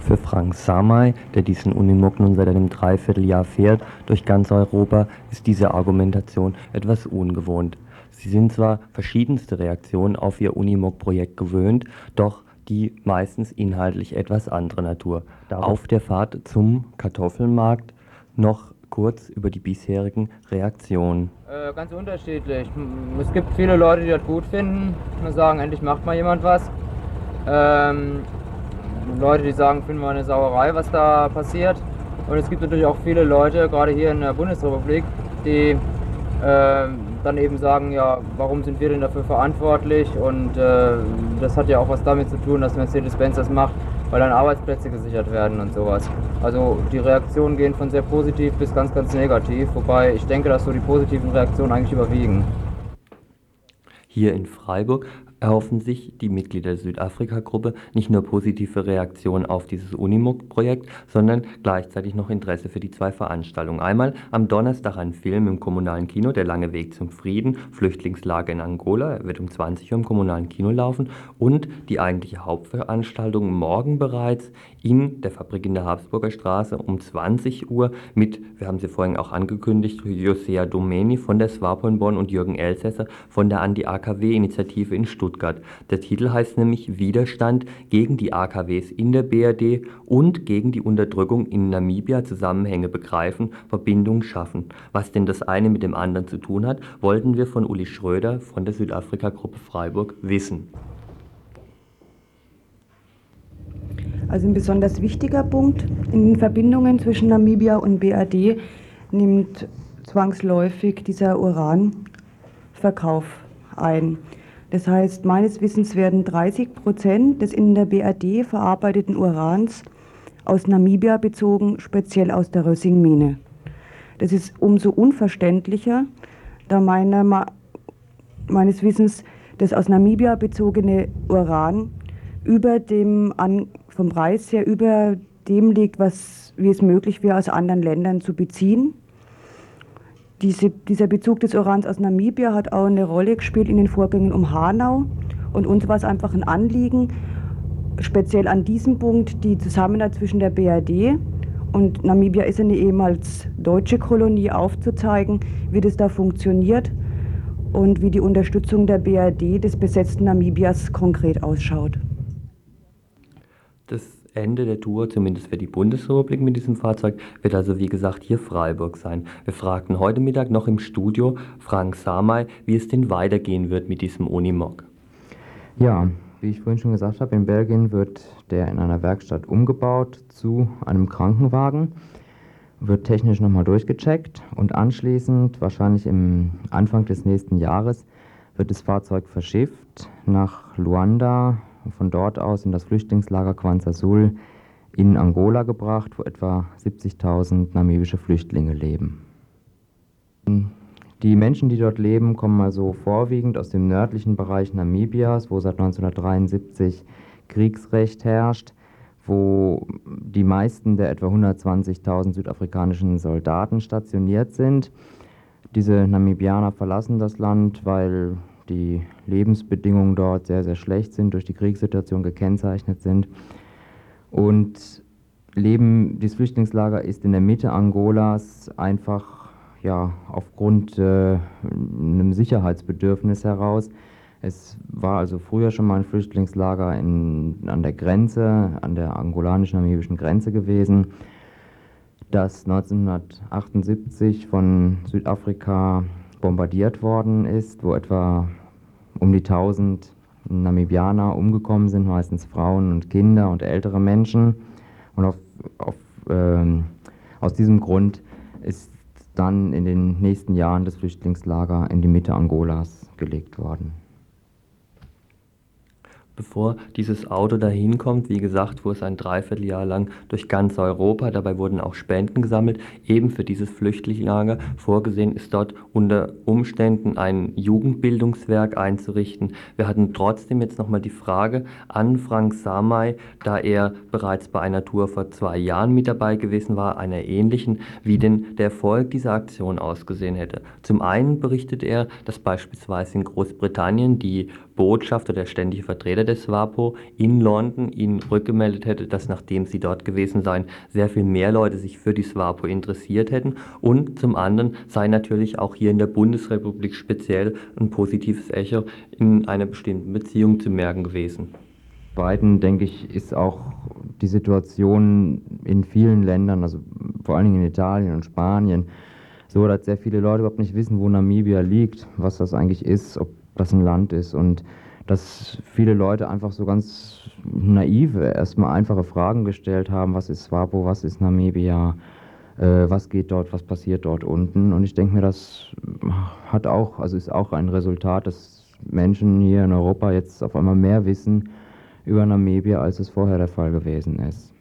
Für Frank Samay, der diesen Unimog nun seit einem Dreivierteljahr fährt, durch ganz Europa, ist diese Argumentation etwas ungewohnt. Sie sind zwar verschiedenste Reaktionen auf ihr Unimog-Projekt gewöhnt, doch die meistens inhaltlich etwas andere Natur. Auf der Fahrt zum Kartoffelmarkt noch kurz über die bisherigen Reaktionen. Äh, ganz unterschiedlich. Es gibt viele Leute, die das gut finden und sagen, endlich macht mal jemand was. Ähm, Leute, die sagen, finden wir eine Sauerei, was da passiert. Und es gibt natürlich auch viele Leute, gerade hier in der Bundesrepublik, die äh, dann eben sagen, ja, warum sind wir denn dafür verantwortlich? Und äh, das hat ja auch was damit zu tun, dass Mercedes-Benz das macht, weil dann Arbeitsplätze gesichert werden und sowas. Also die Reaktionen gehen von sehr positiv bis ganz, ganz negativ, wobei ich denke, dass so die positiven Reaktionen eigentlich überwiegen. Hier in Freiburg erhoffen sich die Mitglieder der Südafrika-Gruppe nicht nur positive Reaktionen auf dieses Unimog-Projekt, sondern gleichzeitig noch Interesse für die zwei Veranstaltungen. Einmal am Donnerstag ein Film im kommunalen Kino, Der lange Weg zum Frieden, Flüchtlingslage in Angola, er wird um 20 Uhr im kommunalen Kino laufen und die eigentliche Hauptveranstaltung morgen bereits in der Fabrik in der Habsburger Straße um 20 Uhr mit, wir haben sie vorhin auch angekündigt, Josea Domeni von der SWAPO in Bonn und Jürgen Elsässer von der Anti-AKW-Initiative in. Stuttgart. Der Titel heißt nämlich Widerstand gegen die AKWs in der BRD und gegen die Unterdrückung in Namibia Zusammenhänge begreifen, Verbindungen schaffen. Was denn das eine mit dem anderen zu tun hat, wollten wir von Uli Schröder von der Südafrika-Gruppe Freiburg wissen. Also ein besonders wichtiger Punkt in den Verbindungen zwischen Namibia und BRD nimmt zwangsläufig dieser Uranverkauf ein. Das heißt, meines Wissens werden 30 Prozent des in der BRD verarbeiteten Urans aus Namibia bezogen, speziell aus der Rössing-Mine. Das ist umso unverständlicher, da meiner, meines Wissens das aus Namibia bezogene Uran über dem, vom Preis her über dem liegt, was, wie es möglich wäre, aus anderen Ländern zu beziehen. Diese, dieser Bezug des Urans aus Namibia hat auch eine Rolle gespielt in den Vorgängen um Hanau. Und uns war es einfach ein Anliegen, speziell an diesem Punkt die Zusammenarbeit zwischen der BRD und Namibia ist eine ehemals deutsche Kolonie aufzuzeigen, wie das da funktioniert und wie die Unterstützung der BRD des besetzten Namibias konkret ausschaut. Ende der Tour, zumindest für die Bundesrepublik mit diesem Fahrzeug, wird also wie gesagt hier Freiburg sein. Wir fragten heute Mittag noch im Studio Frank Samay, wie es denn weitergehen wird mit diesem Unimog. Ja, wie ich vorhin schon gesagt habe, in Belgien wird der in einer Werkstatt umgebaut zu einem Krankenwagen, wird technisch nochmal durchgecheckt und anschließend, wahrscheinlich im Anfang des nächsten Jahres, wird das Fahrzeug verschifft nach Luanda von dort aus in das Flüchtlingslager Kwanza Sul in Angola gebracht, wo etwa 70.000 namibische Flüchtlinge leben. Die Menschen, die dort leben, kommen also vorwiegend aus dem nördlichen Bereich Namibias, wo seit 1973 Kriegsrecht herrscht, wo die meisten der etwa 120.000 südafrikanischen Soldaten stationiert sind. Diese Namibianer verlassen das Land, weil die Lebensbedingungen dort sehr, sehr schlecht sind, durch die Kriegssituation gekennzeichnet sind. Und Leben, dieses Flüchtlingslager ist in der Mitte Angolas einfach ja, aufgrund äh, einem Sicherheitsbedürfnis heraus. Es war also früher schon mal ein Flüchtlingslager in, an der Grenze, an der angolanisch-namibischen Grenze gewesen, das 1978 von Südafrika bombardiert worden ist, wo etwa um die 1000 Namibianer umgekommen sind, meistens Frauen und Kinder und ältere Menschen. Und auf, auf, äh, aus diesem Grund ist dann in den nächsten Jahren das Flüchtlingslager in die Mitte Angolas gelegt worden bevor dieses Auto dahin kommt. Wie gesagt, fuhr es ein Dreivierteljahr lang durch ganz Europa. Dabei wurden auch Spenden gesammelt, eben für dieses Flüchtlingslager. Vorgesehen ist dort unter Umständen ein Jugendbildungswerk einzurichten. Wir hatten trotzdem jetzt nochmal die Frage an Frank Samay, da er bereits bei einer Tour vor zwei Jahren mit dabei gewesen war, einer ähnlichen, wie denn der Erfolg dieser Aktion ausgesehen hätte. Zum einen berichtet er, dass beispielsweise in Großbritannien die Botschafter, der ständige Vertreter des WAPO in London ihnen rückgemeldet hätte, dass nachdem sie dort gewesen seien, sehr viel mehr Leute sich für die SWAPO interessiert hätten. Und zum anderen sei natürlich auch hier in der Bundesrepublik speziell ein positives Echo in einer bestimmten Beziehung zu merken gewesen. Zweiten, denke ich, ist auch die Situation in vielen Ländern, also vor allen Dingen in Italien und Spanien, so, dass sehr viele Leute überhaupt nicht wissen, wo Namibia liegt, was das eigentlich ist, ob das ein Land ist. Und dass viele Leute einfach so ganz naive, erstmal einfache Fragen gestellt haben, was ist SWAPO, was ist Namibia, äh, was geht dort, was passiert dort unten. Und ich denke mir, das hat auch, also ist auch ein Resultat, dass Menschen hier in Europa jetzt auf einmal mehr wissen über Namibia, als es vorher der Fall gewesen ist.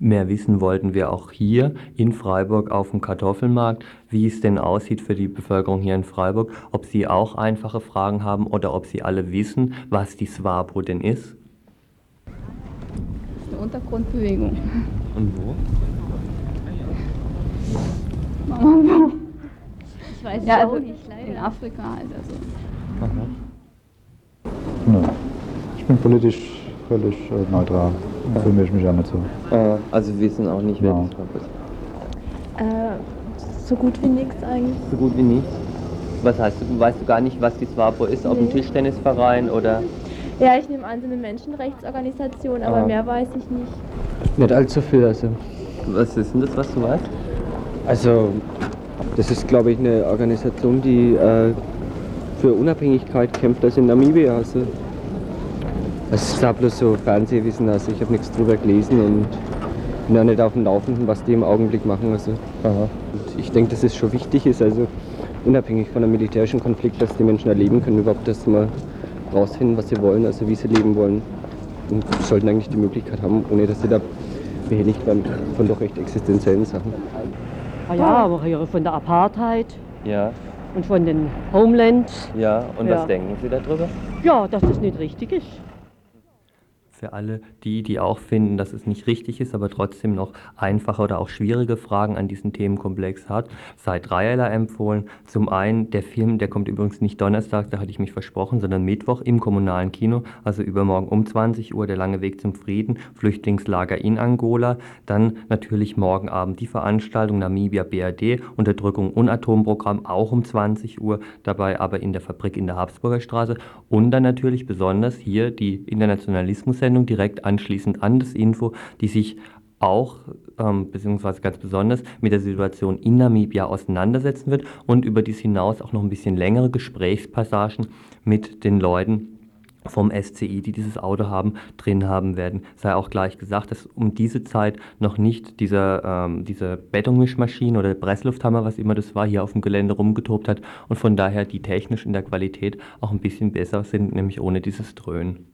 Mehr wissen wollten wir auch hier in Freiburg auf dem Kartoffelmarkt, wie es denn aussieht für die Bevölkerung hier in Freiburg, ob sie auch einfache Fragen haben oder ob sie alle wissen, was die SWAPO denn ist. Das ist eine Untergrundbewegung. Und wo? Mama, wo? Ich weiß Ja, also auch nicht, leider. In Afrika halt, also. Nö. Ich bin politisch völlig äh, neutral. Für mich mich auch nicht so. Äh, also wir wissen auch nicht, wer Ja. die SWAPO ist. Äh, so gut wie nichts eigentlich. So gut wie nicht. Was heißt du? Weißt du gar nicht, was die SWAPO ist? Ob ein Nee. Tischtennisverein oder... Ja, ich nehme an, so eine Menschenrechtsorganisation, aber Ah. mehr weiß ich nicht. Nicht allzu viel, also. Was ist denn das, was du weißt? Also, das ist, glaube ich, eine Organisation, die äh, für Unabhängigkeit kämpft, also in Namibia. Also, das ist da bloß so Fernsehwissen, also ich habe nichts drüber gelesen und bin auch nicht auf dem Laufenden, was die im Augenblick machen. Also, und ich denke, dass es schon wichtig ist, also unabhängig von einem militärischen Konflikt, dass die Menschen erleben können, überhaupt dass sie mal rausfinden, was sie wollen, also wie sie leben wollen. Und sollten eigentlich die Möglichkeit haben, ohne dass sie da behelligt werden von doch recht existenziellen Sachen. Ah ja, aber hier von der Apartheid Ja, und von den Homeland, ja. Und Ja. was denken Sie darüber? ja, dass das nicht richtig ist. Für alle die, die auch finden, dass es nicht richtig ist, aber trotzdem noch einfache oder auch schwierige Fragen an diesen Themenkomplex hat, sei dreierlei empfohlen. Zum einen der Film, der kommt übrigens nicht Donnerstag, da hatte ich mich versprochen, sondern Mittwoch im kommunalen Kino, also übermorgen um 20 Uhr, der lange Weg zum Frieden, Flüchtlingslager in Angola. Dann natürlich morgen Abend die Veranstaltung Namibia BRD, Unterdrückung und Atomprogramm, auch um 20 Uhr, dabei aber in der Fabrik in der Habsburger Straße. Und dann natürlich besonders hier die Internationalismus-Sendung direkt anschließend an das Info, die sich auch, ähm, beziehungsweise ganz besonders mit der Situation in Namibia auseinandersetzen wird und über dies hinaus auch noch ein bisschen längere Gesprächspassagen mit den Leuten vom SCI, die dieses Auto haben, drin haben werden. Sei auch gleich gesagt, dass um diese Zeit noch nicht dieser, ähm, diese Betonmischmaschine oder Presslufthammer, was immer das war, hier auf dem Gelände rumgetobt hat und von daher die technisch in der Qualität auch ein bisschen besser sind, nämlich ohne dieses Dröhnen.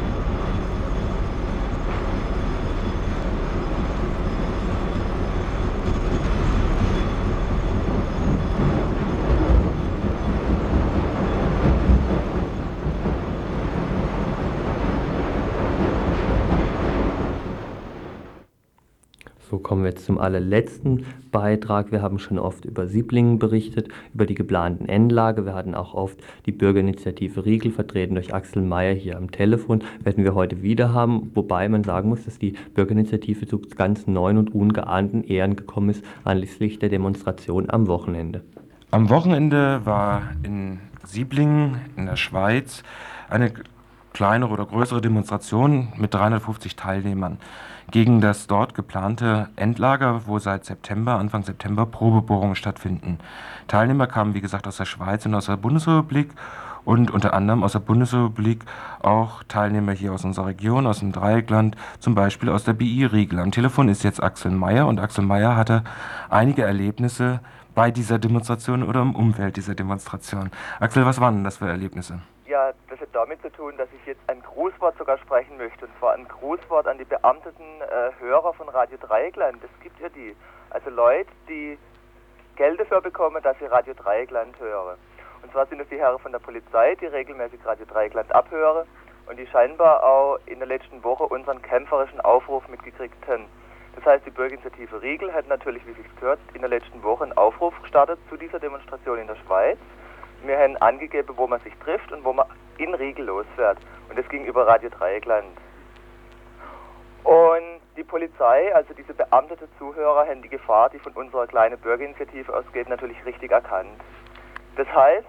So kommen wir jetzt zum allerletzten Beitrag. Wir haben schon oft über Sieblingen berichtet, über die geplanten Endlage. Wir hatten auch oft die Bürgerinitiative Riegel, vertreten durch Axel Mayer hier am Telefon. Werden wir heute wieder haben, wobei man sagen muss, dass die Bürgerinitiative zu ganz neuen und ungeahnten Ehren gekommen ist, anlässlich der Demonstration am Wochenende. Am Wochenende war in Sieblingen in der Schweiz eine kleinere oder größere Demonstration mit 350 Teilnehmern gegen das dort geplante Endlager, wo seit September, Anfang September Probebohrungen stattfinden. Teilnehmer kamen, wie gesagt, aus der Schweiz und aus der Bundesrepublik und unter anderem aus der Bundesrepublik auch Teilnehmer hier aus unserer Region, aus dem Dreieckland, zum Beispiel aus der BI Riegel. Am Telefon ist jetzt Axel Mayer und Axel Mayer hatte einige Erlebnisse bei dieser Demonstration oder im Umfeld dieser Demonstration. Axel, was waren denn das für Erlebnisse? Ja, das hat damit zu tun, dass ich jetzt ein Grußwort sogar sprechen möchte. Und zwar ein Grußwort an die beamteten äh, Hörer von Radio Dreieckland. Es gibt ja die. Also Leute, die Geld dafür bekommen, dass sie Radio Dreieckland hören. Und zwar sind es die Herren von der Polizei, die regelmäßig Radio Dreieckland abhören und die scheinbar auch in der letzten Woche unseren kämpferischen Aufruf mitgekriegt haben. Das heißt, die Bürgerinitiative Riegel hat natürlich, wie Sie es gehört, in der letzten Woche einen Aufruf gestartet zu dieser Demonstration in der Schweiz. Wir haben angegeben, wo man sich trifft und wo man in Riegel losfährt. Und das ging über Radio Dreieckland. Und die Polizei, also diese beamtete Zuhörer, haben die Gefahr, die von unserer kleinen Bürgerinitiative ausgeht, natürlich richtig erkannt. Das heißt,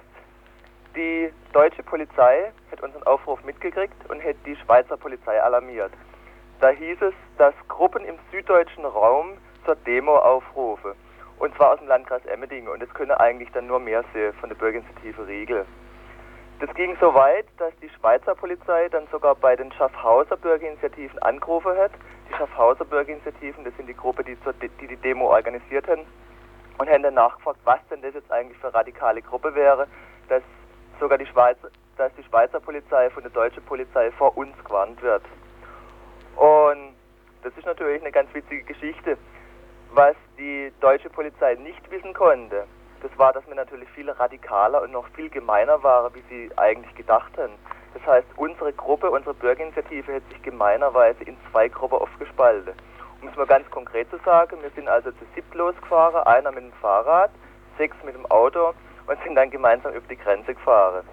die deutsche Polizei hat unseren Aufruf mitgekriegt und hat die Schweizer Polizei alarmiert. Da hieß es, dass Gruppen im süddeutschen Raum zur Demo aufrufen. Und zwar aus dem Landkreis Emmendingen. Und das können eigentlich dann nur mehr sehen von der Bürgerinitiative Riegel. Das ging so weit, dass die Schweizer Polizei dann sogar bei den Schaffhauser Bürgerinitiativen angerufen hat. Die Schaffhauser Bürgerinitiativen, das sind die Gruppe, die die, die Demo organisiert haben, und haben dann nachgefragt, was denn das jetzt eigentlich für radikale Gruppe wäre, dass sogar die Schweizer, dass die Schweizer Polizei von der deutschen Polizei vor uns gewarnt wird. Und das ist natürlich eine ganz witzige Geschichte. Was die deutsche Polizei nicht wissen konnte, das war, dass wir natürlich viel radikaler und noch viel gemeiner waren, wie sie eigentlich gedacht haben. Das heißt, unsere Gruppe, unsere Bürgerinitiative hat sich gemeinerweise in zwei Gruppen aufgespalten. Um es mal ganz konkret zu sagen, wir sind also zu siebt losgefahren, einer mit dem Fahrrad, sechs mit dem Auto und sind dann gemeinsam über die Grenze gefahren.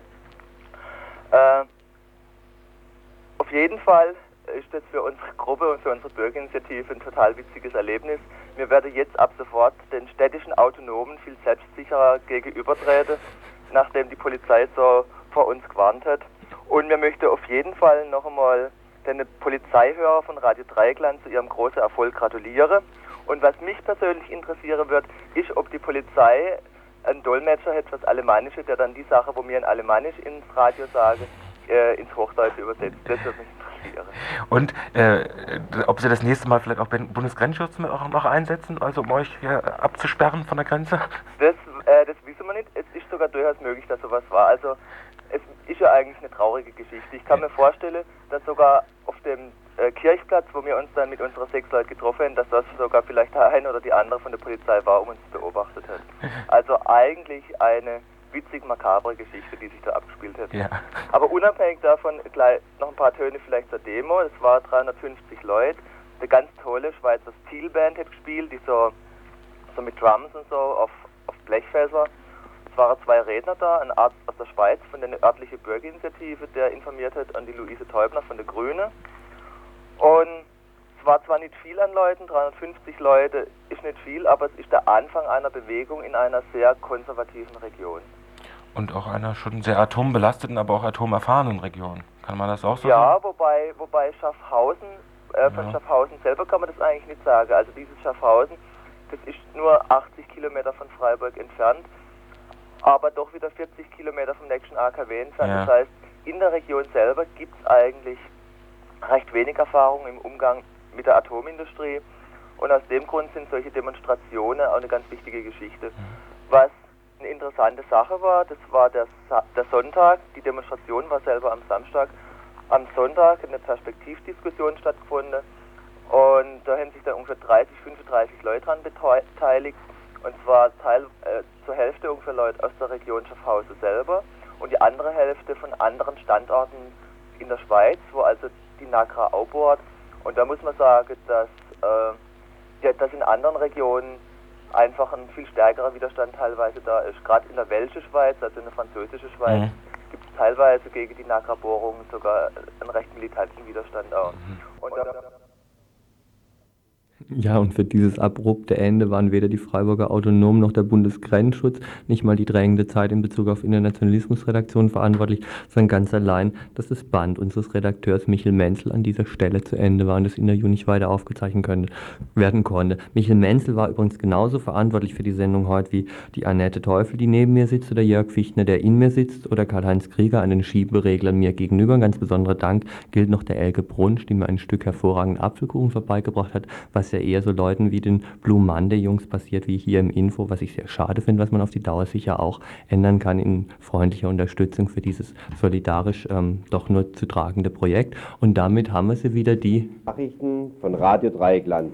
Äh, auf jeden Fall ist das für unsere Gruppe und für unsere Bürgerinitiative ein total witziges Erlebnis. Wir werden jetzt ab sofort den städtischen Autonomen viel selbstsicherer gegenübertreten, nachdem die Polizei so vor uns gewarnt hat. Und wir möchten auf jeden Fall noch einmal den Polizeihörer von Radio Dreieckland zu ihrem großen Erfolg gratulieren. Und was mich persönlich interessieren wird, ist, ob die Polizei einen Dolmetscher hat fürs Alemannische, der dann die Sache, wo wir in Alemannisch ins Radio sagen, äh, ins Hochdeutsche übersetzt. Das wird mich interessieren. Und äh, ob Sie das nächste Mal vielleicht auch den Bundesgrenzschutz noch einsetzen, also um euch hier abzusperren von der Grenze? Das, äh, das wissen wir nicht. Es ist sogar durchaus möglich, dass sowas war. Also es ist ja eigentlich eine traurige Geschichte. Ich kann mir vorstellen, dass sogar auf dem äh, Kirchplatz, wo wir uns dann mit unseren sechs Leuten getroffen haben, dass das sogar vielleicht der eine oder die andere von der Polizei war, um uns beobachtet hat. Also eigentlich eine witzig makabre Geschichte, die sich da abgespielt hat. Ja. Aber unabhängig davon gleich noch ein paar Töne vielleicht zur Demo. Es war 350 Leute. Eine ganz tolle Schweizer Steelband hat gespielt, die so, so mit Drums und so auf, auf Blechfässer. Es waren zwei Redner da, ein Arzt aus der Schweiz von der örtlichen Bürgerinitiative, der informiert hat an die Luise Teubner von der Grüne. Und es war zwar nicht viel an Leuten, 350 Leute ist nicht viel, aber es ist der Anfang einer Bewegung in einer sehr konservativen Region. Und auch einer schon sehr atombelasteten, aber auch atomerfahrenen Region. Kann man das auch so ja, sagen? Ja, wobei, wobei Schaffhausen, äh, von Ja. Schaffhausen selber kann man das eigentlich nicht sagen. Also dieses Schaffhausen, das ist nur 80 Kilometer von Freiburg entfernt, aber doch wieder 40 Kilometer vom nächsten AKW entfernt. Ja. Das heißt, in der Region selber gibt es eigentlich recht wenig Erfahrung im Umgang mit der Atomindustrie. Und aus dem Grund sind solche Demonstrationen auch eine ganz wichtige Geschichte. Was eine interessante Sache war, das war der, Sa der Sonntag, die Demonstration war selber am Samstag. Am Sonntag hat eine Perspektivdiskussion stattgefunden und da haben sich dann ungefähr 30, 35 Leute daran beteiligt. Und zwar Teil, äh, zur Hälfte ungefähr Leute aus der Region Schaffhausen selber und die andere Hälfte von anderen Standorten in der Schweiz, wo also die NAGRA aufbohrt. Und da muss man sagen, dass, äh, dass in anderen Regionen einfach ein viel stärkerer Widerstand teilweise da ist. Gerade in der welschen Schweiz, also in der französischen Schweiz, Mhm. gibt es teilweise gegen die NAGRA-Bohrungen sogar einen recht militanten Widerstand auch. Und da, Ja, und für dieses abrupte Ende waren weder die Freiburger Autonomen noch der Bundesgrenzschutz, nicht mal die drängende Zeit in Bezug auf Internationalismusredaktion verantwortlich, sondern ganz allein, dass das Band unseres Redakteurs Michel Menzel an dieser Stelle zu Ende war und das Interview nicht weiter aufgezeichnet könnte, werden konnte. Michel Menzel war übrigens genauso verantwortlich für die Sendung heute wie die Annette Teufel, die neben mir sitzt, oder Jörg Fichtner, der in mir sitzt, oder Karl-Heinz Krieger an den Schiebereglern mir gegenüber. Ein ganz besonderer Dank gilt noch der Elke Brunsch, die mir ein Stück hervorragenden Apfelkuchen vorbeigebracht hat, was ja eher so Leuten wie den Blue Monday Jungs passiert, wie hier im Info, was ich sehr schade finde, was man auf die Dauer sicher auch ändern kann in freundlicher Unterstützung für dieses solidarisch ähm, doch nur zu tragende Projekt. Und damit haben wir sie wieder, die Nachrichten von Radio Dreieckland.